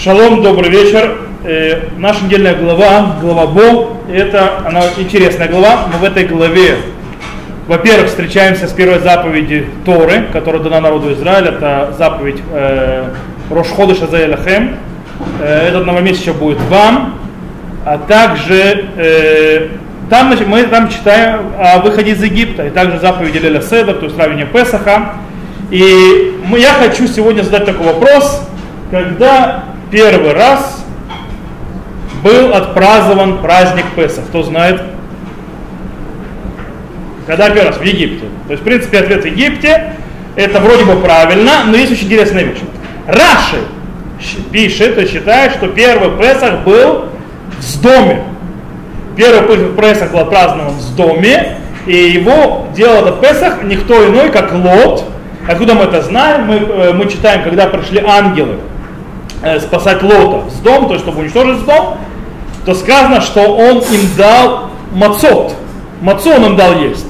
Шалом, добрый вечер. Э, наша недельная глава, глава Бо, это она интересная глава. Мы в этой главе, во-первых, встречаемся с первой заповеди Торы, которая дана народу Израиля. Это заповедь э, Рошходыша Заэлахем. Э, этот новомесяча будет вам. А также э, там мы там читаем о выходе из Египта, и также заповеди Леля Седа, то есть равение Песаха. И я хочу сегодня задать такой вопрос, когда первый раз был отпразднован праздник Песах. Кто знает? Когда первый раз? В Египте. То есть, в принципе, ответ в Египте. Это вроде бы правильно, но есть очень интересная вещь. Раши пишет и считает, что первый Песах был в доме. Первый Песах был отпразднован в доме, и его делал этот Песах никто иной, как Лот. Откуда мы это знаем? Мы, э, мы читаем, когда пришли ангелы Э, спасать Лота с дом, то есть чтобы уничтожить дом, то сказано, что он им дал мацот. Мацу он им дал есть.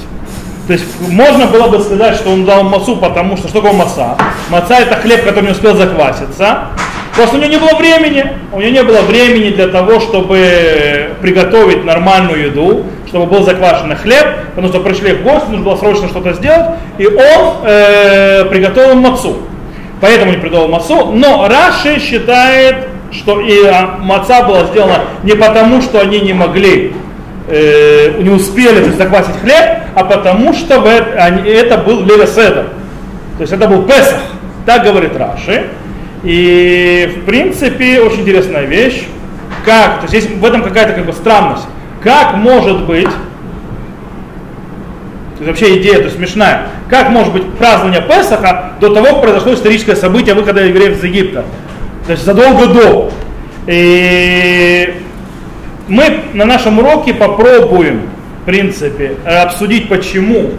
То есть можно было бы сказать, что он дал мацу, потому что что такое маца? Маца это хлеб, который не успел закваситься. Просто у него не было времени. У него не было времени для того, чтобы приготовить нормальную еду, чтобы был заквашенный хлеб, потому что пришли в гости, нужно было срочно что-то сделать, и он э, приготовил мацу поэтому не придал мацу. Но Раши считает, что и а, маца была сделана не потому, что они не могли, э, не успели то есть, заквасить хлеб, а потому что это был Левеседа. То есть это был Песах. Так говорит Раши. И в принципе очень интересная вещь. Как, то есть есть в этом какая-то как бы странность. Как может быть то есть вообще идея то смешная. Как может быть празднование Песаха до того, как произошло историческое событие выхода евреев из Египта? То есть задолго до. И мы на нашем уроке попробуем, в принципе, обсудить почему,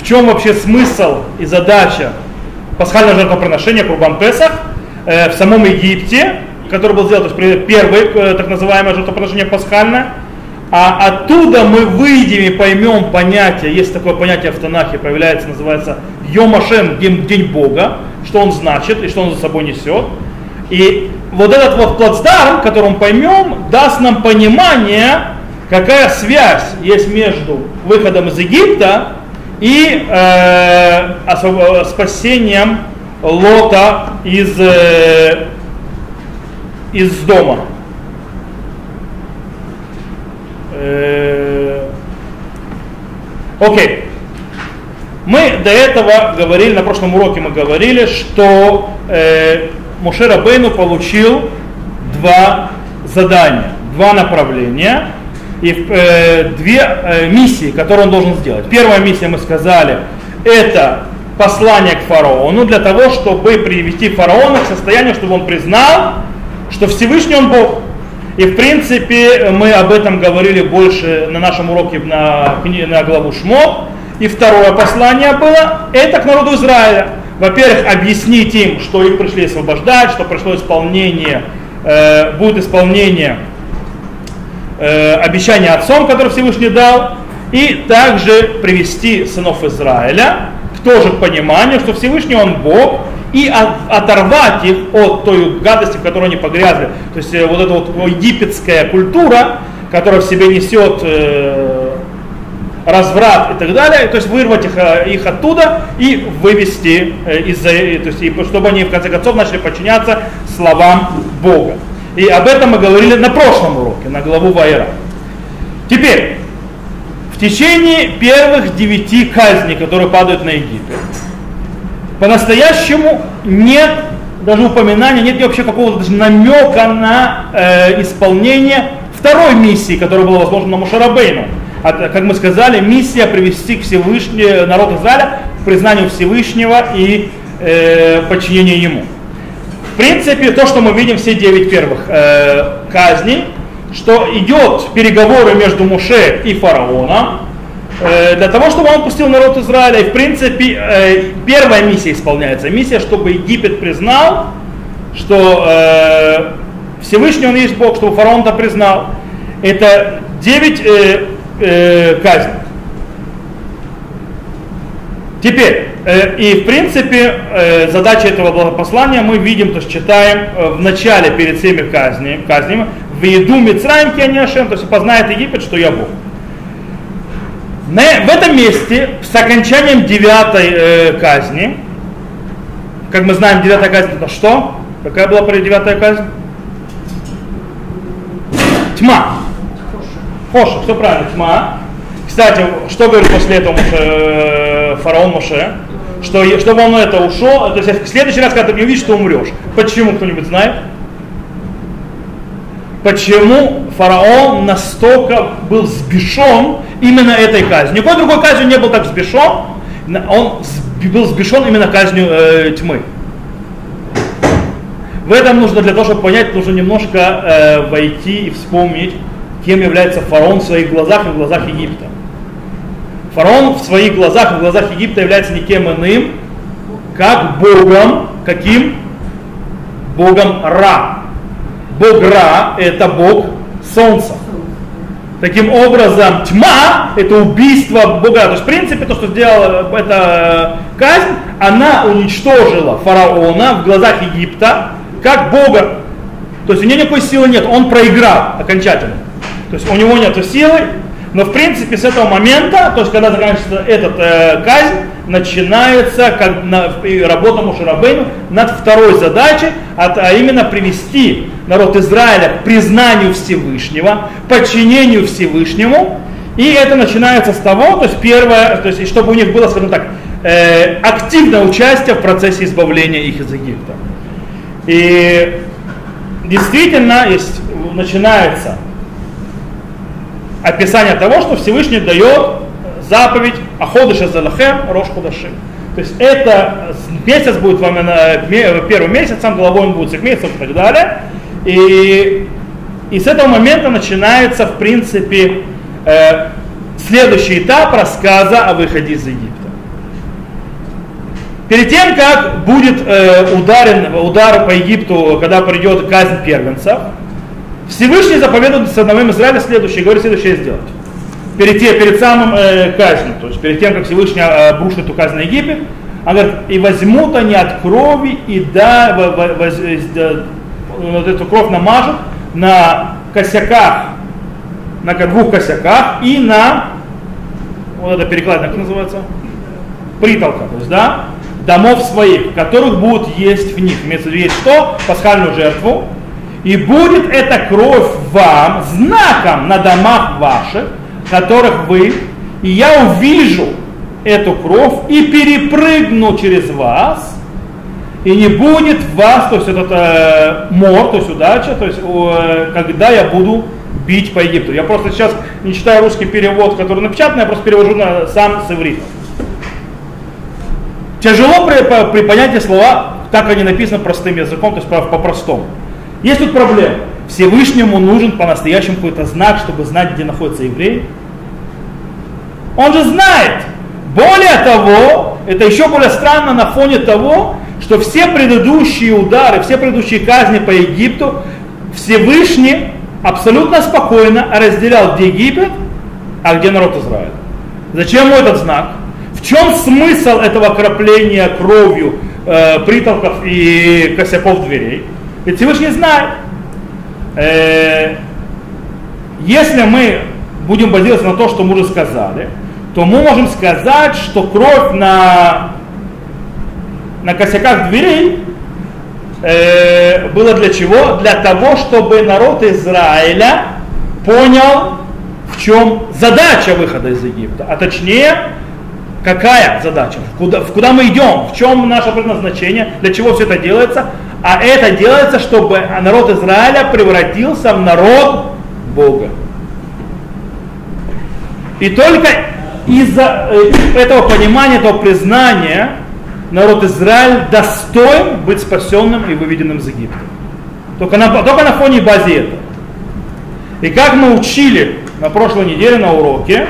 в чем вообще смысл и задача пасхального жертвоприношения Курбан Песах э, в самом Египте, который был сделан, то есть первое э, так называемое жертвоприношение пасхальное, а оттуда мы выйдем и поймем понятие, есть такое понятие в Танахе, появляется, называется Йомашем, день, день Бога, что он значит и что он за собой несет. И вот этот вот плацдарм, который мы поймем, даст нам понимание, какая связь есть между выходом из Египта и э, спасением Лота из, э, из дома. Э, окей. Мы до этого говорили, на прошлом уроке мы говорили, что э, Мушера Бейну получил два задания, два направления и э, две э, миссии, которые он должен сделать. Первая миссия, мы сказали, это послание к фараону для того, чтобы привести фараона к состоянию, чтобы он признал, что Всевышний он Бог. И в принципе мы об этом говорили больше на нашем уроке на, на главу Шмот. И второе послание было, это к народу Израиля. Во-первых, объяснить им, что их пришли освобождать, что пришло исполнение, э, будет исполнение э, обещания отцом, которое Всевышний дал, и также привести сынов Израиля к тоже пониманию, что Всевышний Он Бог, и оторвать их от той гадости, в которой они погрязли. То есть э, вот эта вот египетская культура, которая в себе несет э, разврат и так далее, то есть вырвать их, э, их оттуда и вывести из-за, то есть, и чтобы они в конце концов начали подчиняться словам Бога. И об этом мы говорили на прошлом уроке, на главу Вайра. Теперь, в течение первых девяти казней, которые падают на Египет, по-настоящему нет даже упоминания, нет вообще какого-то даже намека на э, исполнение второй миссии, которая была возможна на Мушарабейну. А, как мы сказали, миссия привести к Всевышнему народ Израиля к признанию Всевышнего и э, подчинению ему. В принципе, то, что мы видим все девять первых э, казней, что идет переговоры между Муше и фараоном, Э, для того, чтобы он пустил народ Израиля. И в принципе э, первая миссия исполняется. Миссия, чтобы Египет признал, что э, Всевышний он есть Бог, чтобы фараон это признал. Это девять э, э, казней. Теперь, э, и в принципе, э, задача этого послания мы видим, то есть читаем э, в начале, перед всеми казнями, казнями в еду Мицраем Кеняшем, то есть познает Египет, что я Бог. На, в этом месте, с окончанием девятой э, казни, как мы знаем, девятая казнь это что? Какая была девятая казнь? Тьма. Хоша, все правильно, тьма. Кстати, что говорит после этого Моше, э, фараон Моше? Что чтобы он это ушел, то есть в следующий раз, когда ты не увидишь, что умрешь. Почему, кто-нибудь знает? Почему фараон настолько был сбешен именно этой казнью? Никакой другой казнью не был так сбешен, он был сбешен именно казнью э, тьмы. В этом нужно, для того, чтобы понять, нужно немножко э, войти и вспомнить, кем является фараон в своих глазах и в глазах Египта. Фараон в своих глазах и в глазах Египта является никем иным, как Богом, каким? Богом Ра. Бог Ра – это Бог Солнца. Таким образом, тьма – это убийство Бога. То есть, в принципе, то, что сделала эта казнь, она уничтожила фараона в глазах Египта, как Бога. То есть у него никакой силы нет, он проиграл окончательно. То есть у него нет силы, но в принципе с этого момента, то есть когда заканчивается этот э, казнь, начинается как на, работа Мушарабейну над второй задачей, а, а именно привести народ Израиля к признанию Всевышнего, подчинению Всевышнему. И это начинается с того, то есть первое, то есть чтобы у них было, скажем так, э, активное участие в процессе избавления их из Египта. И действительно есть, начинается описание того, что Всевышний дает заповедь Аходыша Залахем Рош Худашим. То есть это месяц будет вам первый месяц, сам головой он будет месяцев и так далее. И, и с этого момента начинается, в принципе, э, следующий этап рассказа о выходе из Египта. Перед тем, как будет э, ударен, удар по Египту, когда придет казнь первенцев, Всевышний заповедует сыновьям Израиля следующее, говорит следующее сделать. Перед, тем, перед самым э, казнью, то есть перед тем, как Всевышний э, обрушит эту казнь на Египет, он говорит, и возьмут они от крови и да, в, в, в, в, вот эту кровь намажут на косяках, на двух косяках и на, вот это перекладина, как называется? Притолка, то есть, да, домов своих, которых будут есть в них. Имеется в виду что? Пасхальную жертву. И будет эта кровь вам знаком на домах ваших, которых вы, и я увижу эту кровь и перепрыгну через вас, и не будет вас, то есть этот э, мор, то есть удача, то есть э, когда я буду бить по Египту. Я просто сейчас не читаю русский перевод, который напечатан, я просто перевожу на, сам с иврита. Тяжело при, при понятии слова, как они написаны простым языком, то есть по-простому. Есть тут проблема. Всевышнему нужен по-настоящему какой-то знак, чтобы знать, где находится еврей. Он же знает. Более того, это еще более странно на фоне того, что все предыдущие удары, все предыдущие казни по Египту, Всевышний абсолютно спокойно разделял, где Египет, а где народ Израиля. Зачем ему этот знак? В чем смысл этого окропления кровью э, притолков и косяков дверей? Ведь Всевышний знает. Э, если мы будем базироваться на то, что мы уже сказали, то мы можем сказать, что кровь на, на косяках дверей э, было для чего? Для того, чтобы народ Израиля понял, в чем задача выхода из Египта, а точнее, какая задача, куда, в куда мы идем, в чем наше предназначение, для чего все это делается, а это делается, чтобы народ Израиля превратился в народ Бога. И только из-за э, этого понимания, этого признания народ Израиль достоин быть спасенным и выведенным из Египта. Только на, только на фоне базы этого. И как мы учили на прошлой неделе на уроке,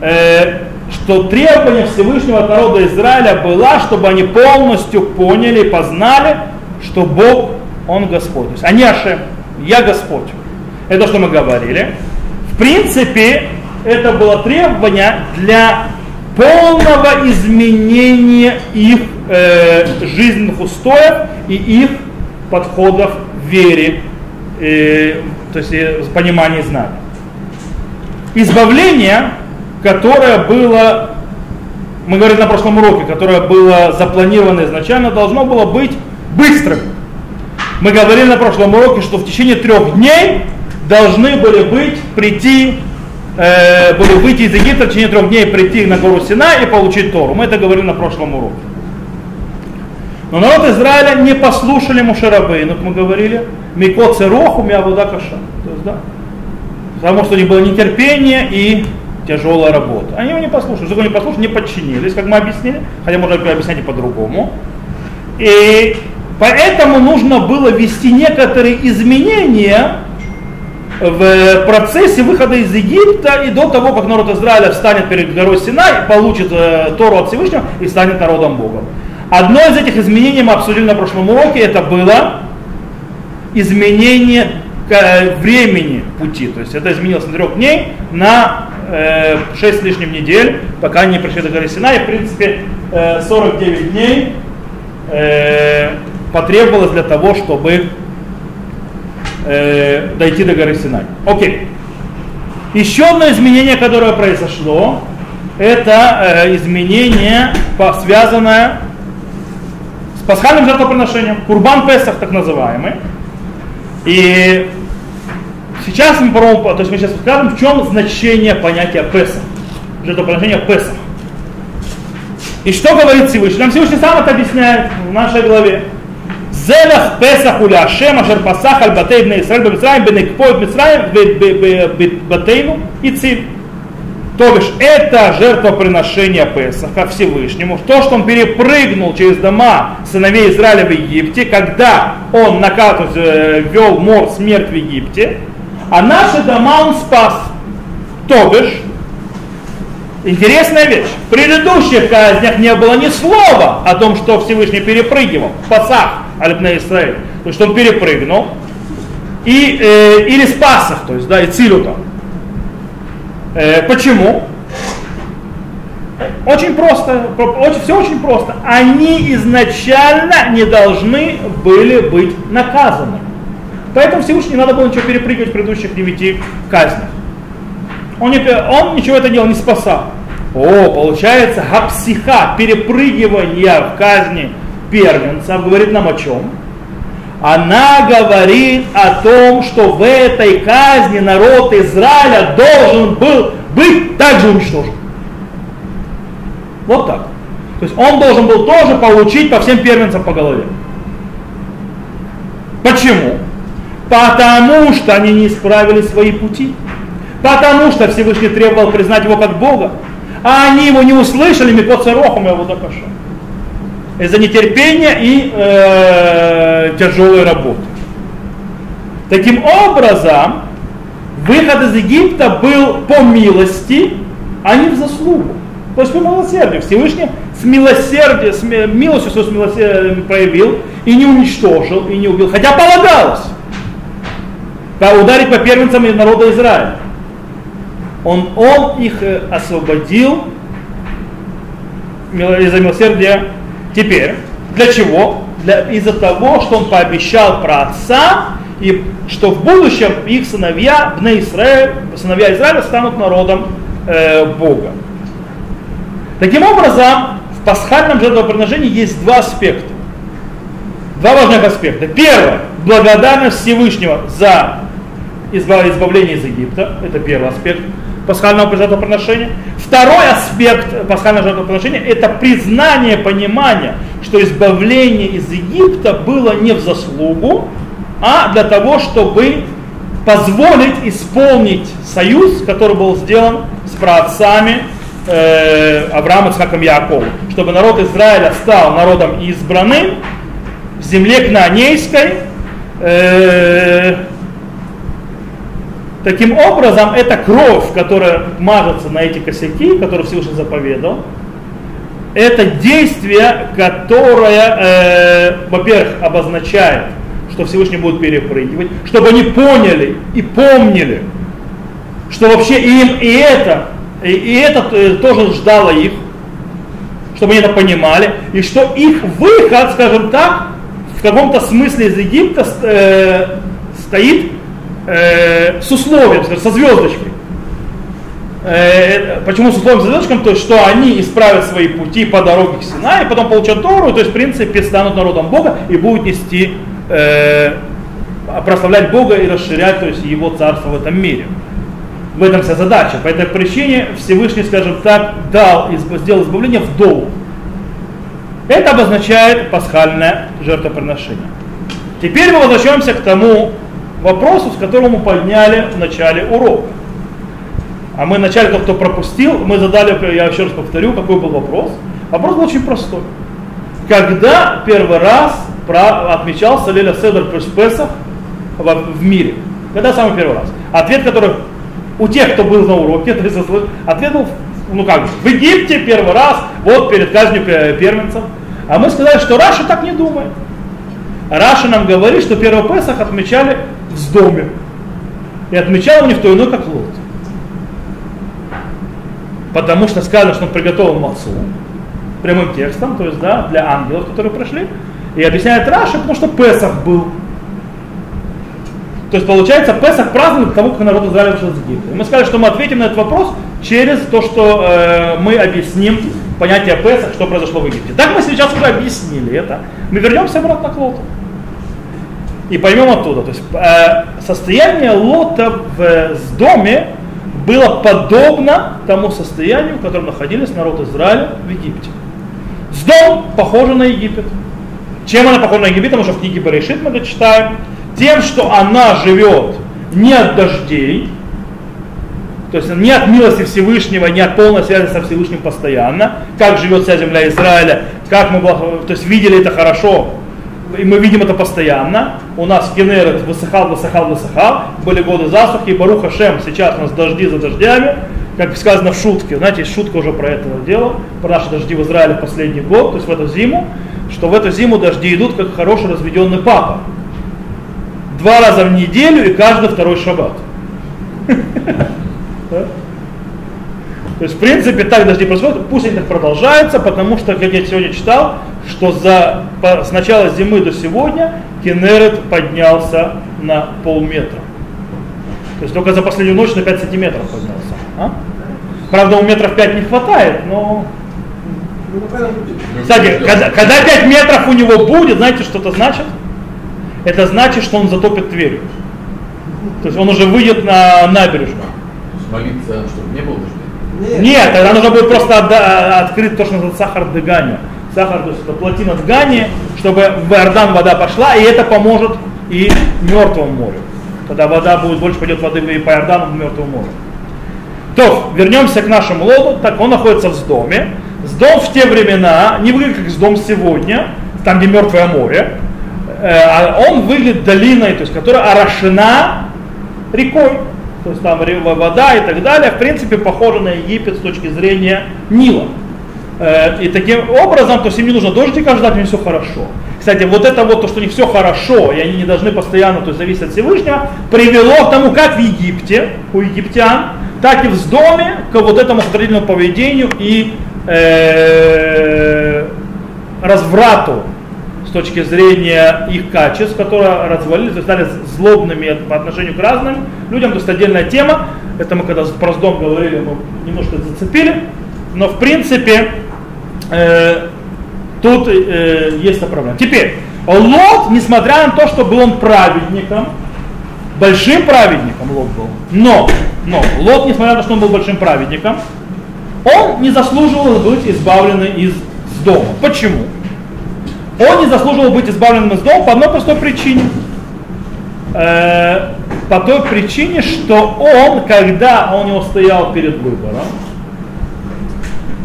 э, что требование Всевышнего от народа Израиля было, чтобы они полностью поняли и познали, что Бог, Он Господь. То есть они Ашем, я Господь. Это что мы говорили. В принципе, это было требование для полного изменения их э, жизненных устоев и их подходов в вере, э, то есть э, понимания знания. Избавление, которое было, мы говорили на прошлом уроке, которое было запланировано изначально, должно было быть быстрым. Мы говорили на прошлом уроке, что в течение трех дней должны были быть, прийти, э, были выйти из Египта в течение трех дней, прийти на гору Сина и получить Тору. Мы это говорили на прошлом уроке. Но народ Израиля не послушали Мушарабейну, как мы говорили, Мико Цероху, Миавуда Каша. То есть, да, потому что у них было нетерпение и тяжелая работа. Они его не послушали. Что не послушали, не подчинились, как мы объяснили, хотя можно объяснять и по-другому. И поэтому нужно было ввести некоторые изменения в процессе выхода из Египта и до того, как народ Израиля встанет перед горой Синай, получит э, Тору от Всевышнего и станет народом Богом. Одно из этих изменений мы обсудили на прошлом уроке, это было изменение э, времени пути. То есть это изменилось на трех дней на э, 6 с лишним недель, пока они пришли до горы Синай. В принципе, э, 49 дней э, потребовалось для того, чтобы э, дойти до горы Синай. Окей. Еще одно изменение, которое произошло, это э, изменение, связанное с пасхальным жертвоприношением, Курбан Песах так называемый. И сейчас мы попробуем, то есть мы сейчас скажем, в чем значение понятия Песах, жертвоприношения Песах. И что говорит Всевышний? Нам Всевышний сам это объясняет в нашей главе. Зелах Песах уля Ашем, Ашер Пасах, Аль Батей Бней Исраиль, Бемицраим, Бенекпой Мицраим, Батейну и Циль. То бишь, это жертвоприношение Песаха Всевышнему, то, что он перепрыгнул через дома сыновей Израиля в Египте, когда он накатывал, э, вел мор смерть в Египте, а наши дома он спас. То бишь, интересная вещь, в предыдущих казнях не было ни слова о том, что Всевышний перепрыгивал, Пасах, Альпна Израиль, то есть он перепрыгнул, и, э, или спас их, то есть, да, и Цилю там. Э, почему? Очень просто, очень, все очень просто. Они изначально не должны были быть наказаны. Поэтому Всевышний не надо было ничего перепрыгивать в предыдущих девяти казнях. Он, не, он ничего это делал не спасал. О, получается, гапсиха, перепрыгивание в казни первенцев, говорит нам о чем? Она говорит о том, что в этой казни народ Израиля должен был быть также уничтожен. Вот так. То есть он должен был тоже получить по всем первенцам по голове. Почему? Потому что они не исправили свои пути. Потому что Всевышний требовал признать его как Бога. А они его не услышали, Микот Царохом его докаша из-за нетерпения и э, тяжелой работы. Таким образом, выход из Египта был по милости, а не в заслугу. То есть по милосердию. Всевышний с милосердием, с милостью свою милосердием проявил и не уничтожил, и не убил. Хотя полагалось ударить по первенцам народа Израиля. Он, он их э, освободил из-за милосердия Теперь, для чего? Для, из-за того, что он пообещал про отца, и что в будущем их сыновья, в Израиль, сыновья Израиля станут народом э, Бога. Таким образом, в пасхальном жертвоприношении есть два аспекта. Два важных аспекта. Первое, благодарность Всевышнего за избавление из Египта. Это первый аспект пасхального жертвоприношения. Второй аспект пасхального жертвоприношения – это признание, понимание, что избавление из Египта было не в заслугу, а для того, чтобы позволить исполнить союз, который был сделан с праотцами э, Авраама, Ицхаком и Яковом, чтобы народ Израиля стал народом избранным в земле Кнаанейской, э, Таким образом, эта кровь, которая мажется на эти косяки, которые Всевышний заповедал, это действие, которое, э, во-первых, обозначает, что Всевышний будет перепрыгивать, чтобы они поняли и помнили, что вообще им и это, и, и это э, тоже ждало их, чтобы они это понимали, и что их выход, скажем так, в каком-то смысле из Египта э, стоит э, с условием, со звездочкой. Э, почему с условием звездочком? То есть, что они исправят свои пути по дороге к Сина, и потом получат Тору, то есть, в принципе, станут народом Бога и будут нести, э, прославлять Бога и расширять, то есть, Его царство в этом мире. В этом вся задача. По этой причине Всевышний, скажем так, дал, сделал избавление в долг. Это обозначает пасхальное жертвоприношение. Теперь мы возвращаемся к тому вопросу, с которым мы подняли в начале урока. А мы вначале, тот, кто пропустил, мы задали, я еще раз повторю, какой был вопрос. Вопрос был очень простой. Когда первый раз отмечался Леля Седр Песах в мире? Когда самый первый раз? Ответ, который у тех, кто был на уроке, ответ был, ну как, в Египте первый раз, вот перед казнью первенцев. А мы сказали, что Раши так не думает. Раши нам говорит, что первый Песах отмечали в доме. И отмечал не кто иной, как Лот потому что сказано, что он приготовил мацу, прямым текстом, то есть, да, для ангелов, которые пришли. И объясняет Раши, потому что Песах был. То есть, получается, Песах празднует того, как народ Израиля вышел из Египта. И мы сказали, что мы ответим на этот вопрос через то, что э, мы объясним понятие Песах, что произошло в Египте. Так мы сейчас уже объяснили это. Мы вернемся обратно к Лоту. И поймем оттуда. То есть э, состояние Лота в, в доме было подобно тому состоянию, в котором находились народ Израиля в Египте. Сдом похожа на Египет. Чем она похожа на Египет, потому что в книге Баришит мы это читаем. Тем, что она живет не от дождей, то есть не от милости Всевышнего, не от полной связи со Всевышним постоянно, как живет вся земля Израиля, как мы то есть видели это хорошо и мы видим это постоянно. У нас Кенерет высыхал, высыхал, высыхал. Были годы засухи, Баруха Шем, сейчас у нас дожди за дождями. Как сказано в шутке, знаете, есть шутка уже про это дело, про наши дожди в Израиле последний год, то есть в эту зиму, что в эту зиму дожди идут как хороший разведенный папа. Два раза в неделю и каждый второй шаббат. То есть, в принципе, так дожди происходят, пусть они так продолжаются, потому что, как я сегодня читал, что за, по, с начала зимы до сегодня Кенерет поднялся на полметра. То есть только за последнюю ночь на 5 сантиметров поднялся. А? Правда, у метров 5 не хватает, но... Кстати, когда, когда 5 метров у него будет, знаете, что это значит? Это значит, что он затопит Тверь. То есть он уже выйдет на набережную. Молиться, чтобы не было дождя? Нет, тогда нужно будет просто открыть то, что называется сахар дыгания сахар, то есть это плотина ткани, чтобы в Иордан вода пошла, и это поможет и мертвому морю. Тогда вода будет, больше пойдет воды и по Иордану в мертвому морю. То, вернемся к нашему лоду, так он находится в доме. Сдом в те времена не выглядит как Сдом сегодня, там где мертвое море, э, а он выглядит долиной, то есть которая орошена рекой. То есть там вода и так далее, в принципе, похоже на Египет с точки зрения Нила. Э, и таким образом, то есть им не нужно дождика ждать, у них все хорошо. Кстати, вот это вот то, что у них все хорошо, и они не должны постоянно то есть, зависеть от Всевышнего, привело к тому, как в Египте, у египтян, так и в доме, к вот этому отрицательному поведению и э, разврату с точки зрения их качеств, которые развалились, стали злобными по отношению к разным людям, то есть отдельная тема, это мы когда про дом говорили, мы немножко зацепили, но в принципе э, тут э, есть проблема. Теперь, Лот, несмотря на то, что был он праведником, большим праведником Лот был, но, но Лот, несмотря на то, что он был большим праведником, он не заслуживал быть избавленным из дома. Почему? Он не заслуживал быть избавленным из дома по одной простой причине. Э, по той причине, что он, когда он не стоял перед выбором,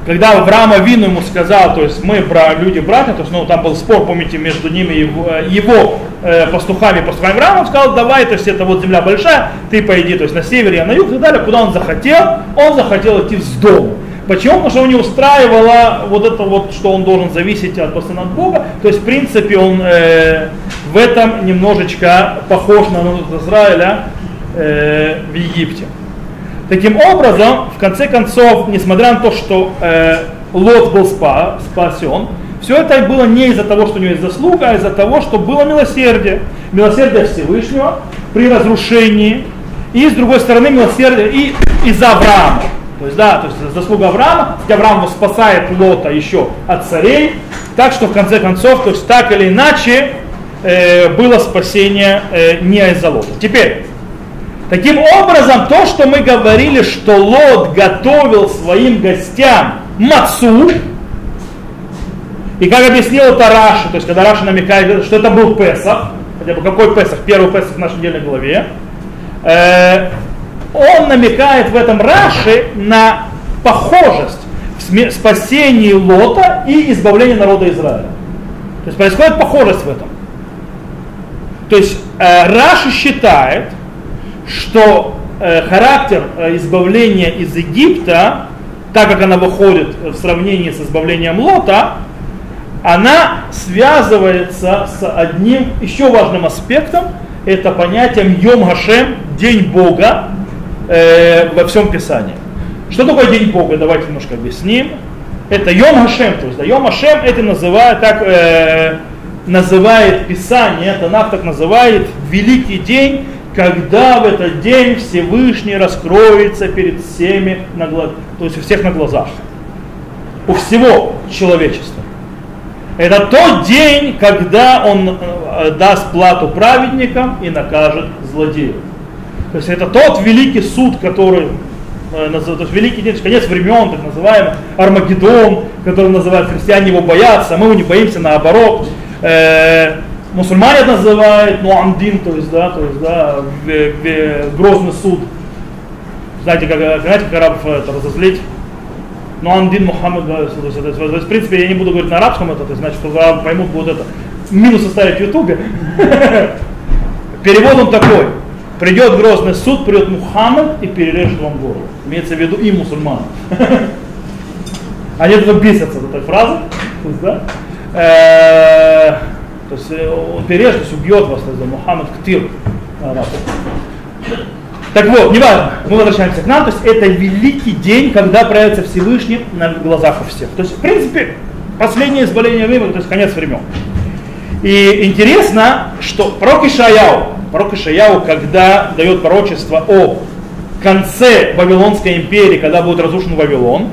когда Авраама Вину ему сказал, то есть мы бра, люди братья, то есть ну, там был спор, помните, между ними его, э, его э, пастухами, пастухами Авраама, он сказал, давай, то есть это вот земля большая, ты пойди, то есть на север, я на юг и так далее, куда он захотел, он захотел идти в дом. Почему? Потому что его не устраивало вот это вот, что он должен зависеть от постоянно от Бога. То есть, в принципе, он э, в этом немножечко похож на Израиля э, в Египте. Таким образом, в конце концов, несмотря на то, что э, Лот был спа, спасен, все это было не из-за того, что у него есть заслуга, а из-за того, что было милосердие. Милосердие Всевышнего при разрушении, и с другой стороны милосердие и из-за Авраама. То есть, да, то есть заслуга Авраама, Авраам спасает Лота еще от царей, так что в конце концов, то есть так или иначе, э, было спасение э, не из-за Лота. Теперь, таким образом, то, что мы говорили, что Лот готовил своим гостям мацу, и как объяснил это Раши, то есть когда Раши намекает, что это был Песах, хотя бы какой Песах, первый Песах в нашей недельной главе, э, он намекает в этом Раши на похожесть в спасении Лота и избавлении народа Израиля. То есть происходит похожесть в этом. То есть э, Раши считает, что э, характер э, избавления из Египта, так как она выходит в сравнении с избавлением Лота, она связывается с одним еще важным аспектом, это понятием Йом Гашем, День Бога э, во всем Писании. Что такое День Бога? Давайте немножко объясним. Это Йом Гашем, то есть да, Йом Гашем это называют, так э, называет Писание, это так называет Великий День, когда в этот день Всевышний раскроется перед всеми, на глаз, то есть у всех на глазах, у всего человечества. Это тот день, когда он э, даст плату праведникам и накажет злодеев. То есть это тот великий суд, который э, то есть великий день, конец времен, так называемый, Армагеддон, который называют христиане его боятся, а мы его не боимся, наоборот. Э, мусульмане называют Нуамдин, то есть, да, то есть, да, грозный суд. Знаете, как, знаете, как арабов это разозлить? но Андин Мухаммад, в принципе, я не буду говорить на арабском это, то есть, значит, что поймут вот это. Минус оставить в ютубе. Перевод он такой. Придет грозный суд, придет Мухаммад и перережет вам горло. Имеется в виду и мусульман. Они это бесятся от этой фразы. То есть, да? То есть э, он есть убьет вас, то есть, Мухаммад Ктир. Так вот, неважно, мы возвращаемся к нам, то есть это великий день, когда проявится Всевышний на глазах у всех. То есть, в принципе, последнее избавление времени, то есть конец времен. И интересно, что пророк Ишаяу, пророк Ишаяу, когда дает пророчество о конце Вавилонской империи, когда будет разрушен Вавилон,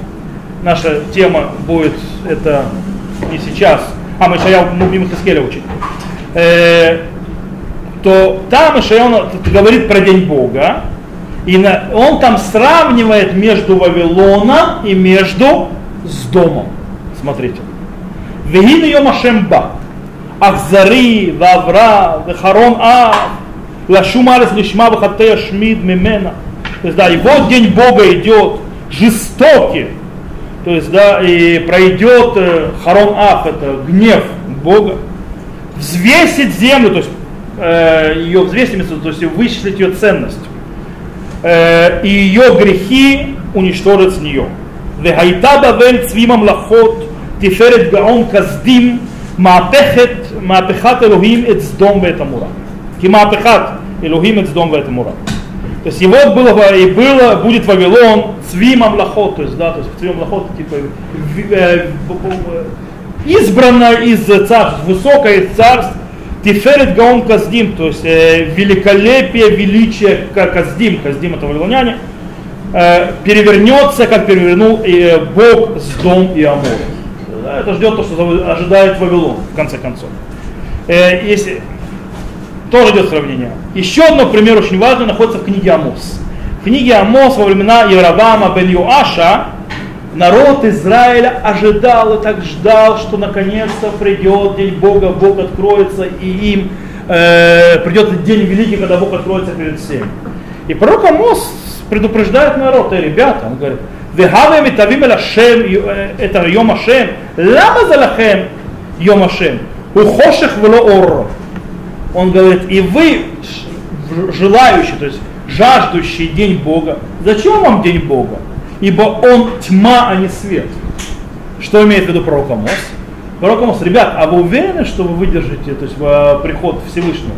наша тема будет это не сейчас, а мы будем Хискеля учить, э, то там Ишайон говорит про День Бога, и на, он там сравнивает между Вавилоном и между с домом. Смотрите. Вегин ее Машемба. Ахзари, Вавра, Вехарон А, Лашумарес Лишма Вахатея Шмид Мимена. То есть, да, и вот день Бога идет, жестокий то есть, да, и пройдет э, харом ах, это гнев Бога, взвесит землю, то есть э, ее взвесимость, то есть вычислить ее ценность, э, и ее грехи уничтожат с нее. והייתה בבל צבי ממלכות, תפארת גאון כסדים, מהפכת, מהפכת אלוהים את סדום ואת עמורה. כי מהפכת אלוהים את סדום ואת עמורה. То есть его было, и было, будет Вавилон, цви мамлахот, то есть, да, то есть цви мамлахот, типа, э, избрано из царств, высокое из царств, Тиферет Гаон Каздим, то есть э, великолепие, величие Каздим, Каздим это вавилоняне, э, перевернется, как перевернул э, Бог с Дом и Амор. Это ждет то, что ожидает Вавилон, в конце концов. Э, если, тоже идет сравнение. Еще одно пример очень важный находится в книге Амос. В книге Амос во времена Яровама бен Юаша народ Израиля ожидал и так ждал, что наконец-то придет день Бога, Бог откроется и им э, придет день великий, когда Бог откроется перед всеми. И пророк Амос предупреждает народ, э, ребята, он говорит, эла шем, э, это йом ашем, лама залахем йом ашем, ухоших вело орро. Он говорит, и вы желающие, то есть жаждущий день Бога, зачем вам день Бога? ибо он тьма, а не свет. Что имеет в виду пророк Амос? Пророк Амос, ребят, а вы уверены, что вы выдержите то есть, в приход Всевышнего?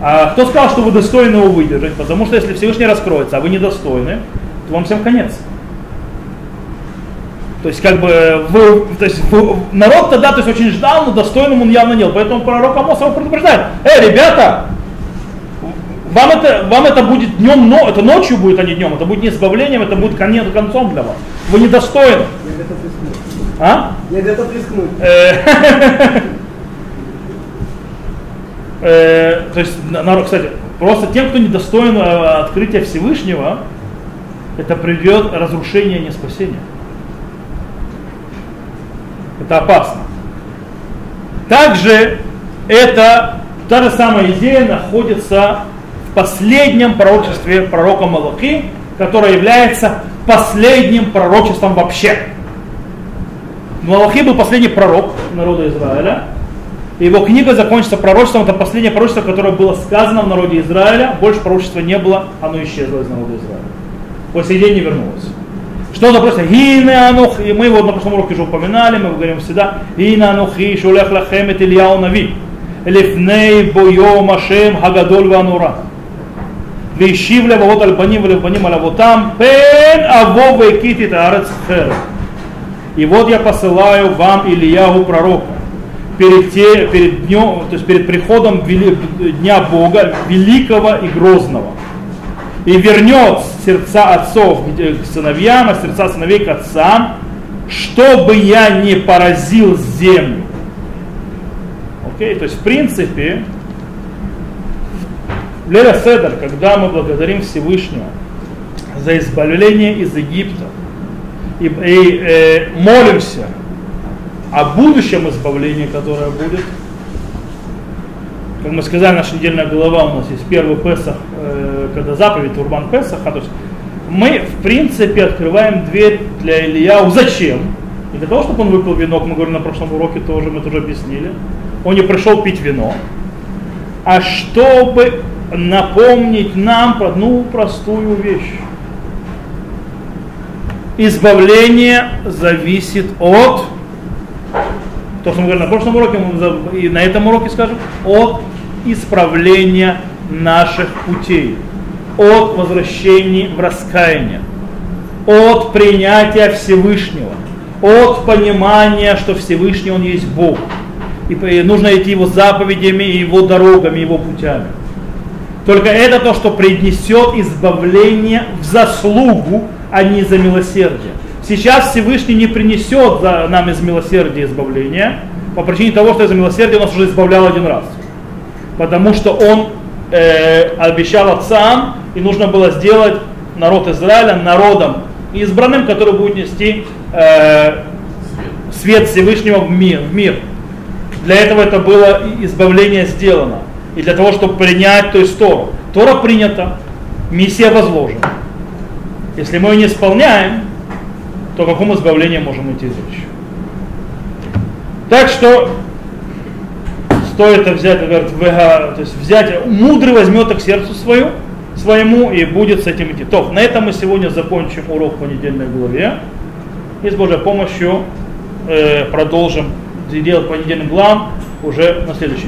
А кто сказал, что вы достойны его выдержать? Потому что если Всевышний раскроется, а вы недостойны, то вам всем конец. То есть, как бы, вы, то есть, вы, народ тогда то есть, очень ждал, но достойным он явно не был. Поэтому пророк Амос его предупреждает. Эй, ребята, вам это, вам это будет днем, но это ночью будет, а не днем. Это будет не избавлением, это будет конец, концом для вас. Вы недостойны. Я готов рискнуть. А? Я готов рискнуть. Э, э, То есть, на- народ, кстати, просто тем, кто недостоин э, открытия Всевышнего, это приведет разрушение, а не спасение. Это опасно. Также это та же самая идея находится в последнем пророчестве пророка Малахи, которое является последним пророчеством вообще. Малахи был последний пророк народа Израиля. И его книга закончится пророчеством. Это последнее пророчество, которое было сказано в народе Израиля. Больше пророчества не было, оно исчезло из народа Израиля. По сей день не вернулось. Что за пророчество? Гине анух, и мы его на прошлом уроке уже упоминали, мы говорим всегда. Гине анухи шулех лахем эт Ильяу Нави. Лифней бойом Ашем Хагадоль Ванура. והשיב לבבות על בנים ולבנים על אבותם, פן אבוא והכיתי את הארץ חרב. И вот я посылаю вам Ильяу пророка перед, те, перед, днем, то есть перед приходом вели- Дня Бога, великого и грозного. И вернет сердца отцов к сыновьям, а сердца сыновей к отцам, чтобы я не поразил землю. Окей, то есть в принципе, Леля Седер, когда мы благодарим Всевышнего за избавление из Египта, и, и, э, молимся о будущем избавлении, которое будет. Как мы сказали, наша недельная глава у нас есть первый Песах, э, когда заповедь Урбан Песаха. То есть мы, в принципе, открываем дверь для Ильяу. Зачем? Не для того, чтобы он выпил вино, мы говорили на прошлом уроке тоже, мы тоже объяснили. Он не пришел пить вино, а чтобы напомнить нам одну простую вещь избавление зависит от, то, что мы говорили на прошлом уроке, и на этом уроке скажем, от исправления наших путей, от возвращения в раскаяние, от принятия Всевышнего, от понимания, что Всевышний Он есть Бог. И нужно идти Его заповедями, Его дорогами, Его путями. Только это то, что принесет избавление в заслугу, а не за милосердие. Сейчас Всевышний не принесет нам из милосердия избавления, по причине того, что из-за милосердия нас уже избавлял один раз. Потому что он э, обещал отцам, и нужно было сделать народ Израиля народом избранным, который будет нести э, свет Всевышнего в мир, в мир. Для этого это было избавление сделано. И для того, чтобы принять, то есть Тору. Тора принята, миссия возложена. Если мы ее не исполняем, то о каком можем идти речь? Так что стоит взять, говорит, то есть взять, мудрый возьмет к сердцу свою, своему и будет с этим идти. То, на этом мы сегодня закончим урок по недельной главе. И с Божьей помощью э, продолжим делать по недельным главам уже на следующий